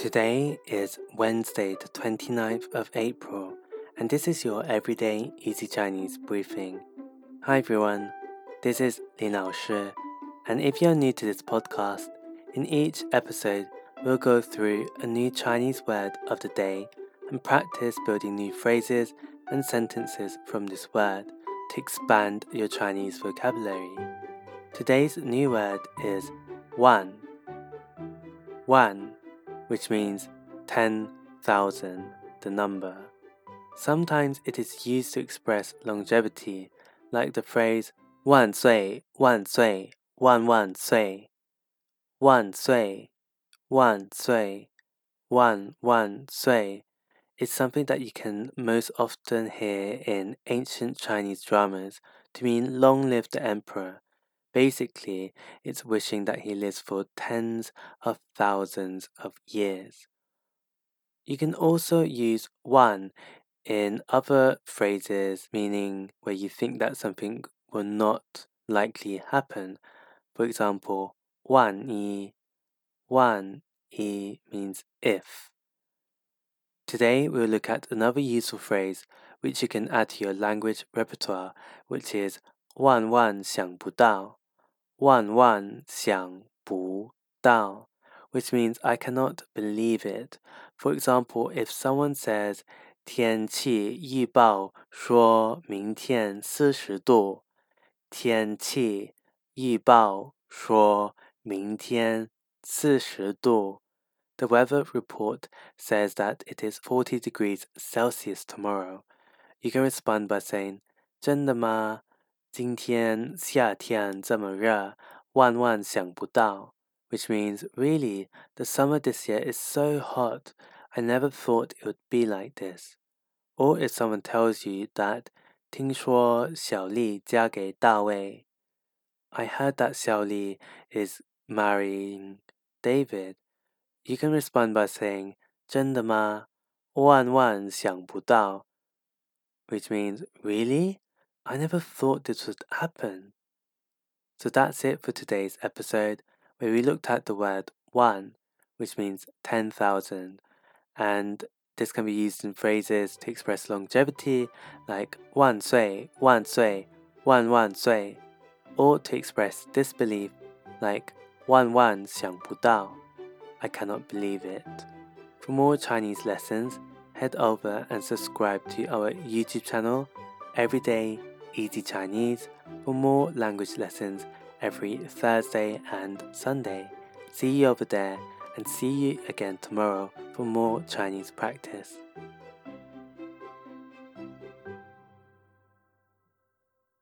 Today is Wednesday, the 29th of April, and this is your everyday easy Chinese briefing. Hi everyone, this is Lin Lao Shi, and if you're new to this podcast, in each episode we'll go through a new Chinese word of the day and practice building new phrases and sentences from this word to expand your Chinese vocabulary. Today's new word is wan. Wan which means 10,000, the number. Sometimes it is used to express longevity, like the phrase 万岁,万岁,万万岁,万岁,万岁,万万岁 is something that you can most often hear in ancient Chinese dramas to mean long live the emperor Basically, it's wishing that he lives for tens of thousands of years. You can also use wan in other phrases, meaning where you think that something will not likely happen. For example, one e, one e means if. Today, we'll look at another useful phrase which you can add to your language repertoire, which is 万万想不到.万万想不到, which means I cannot believe it. For example, if someone says 天气预报说明天四十度，天气预报说明天四十度。The weather report says that it is 40 degrees Celsius tomorrow. You can respond by saying, 真的吗? 今天夏天这么热，万万想不到。Which means, really, the summer this year is so hot. I never thought it would be like this. Or if someone tells you that, 听说小丽嫁给大卫。I heard that Xiao Li is marrying David. You can respond by saying, 真的吗？万万想不到。Which means, really? I never thought this would happen. So that's it for today's episode, where we looked at the word wan, which means 10,000, and this can be used in phrases to express longevity, like wan sui, wan sui, wan wan sui, or to express disbelief, like wan wan xiang bu dao, I cannot believe it. For more Chinese lessons, head over and subscribe to our YouTube channel every day Easy Chinese for more language lessons every Thursday and Sunday. See you over there and see you again tomorrow for more Chinese practice.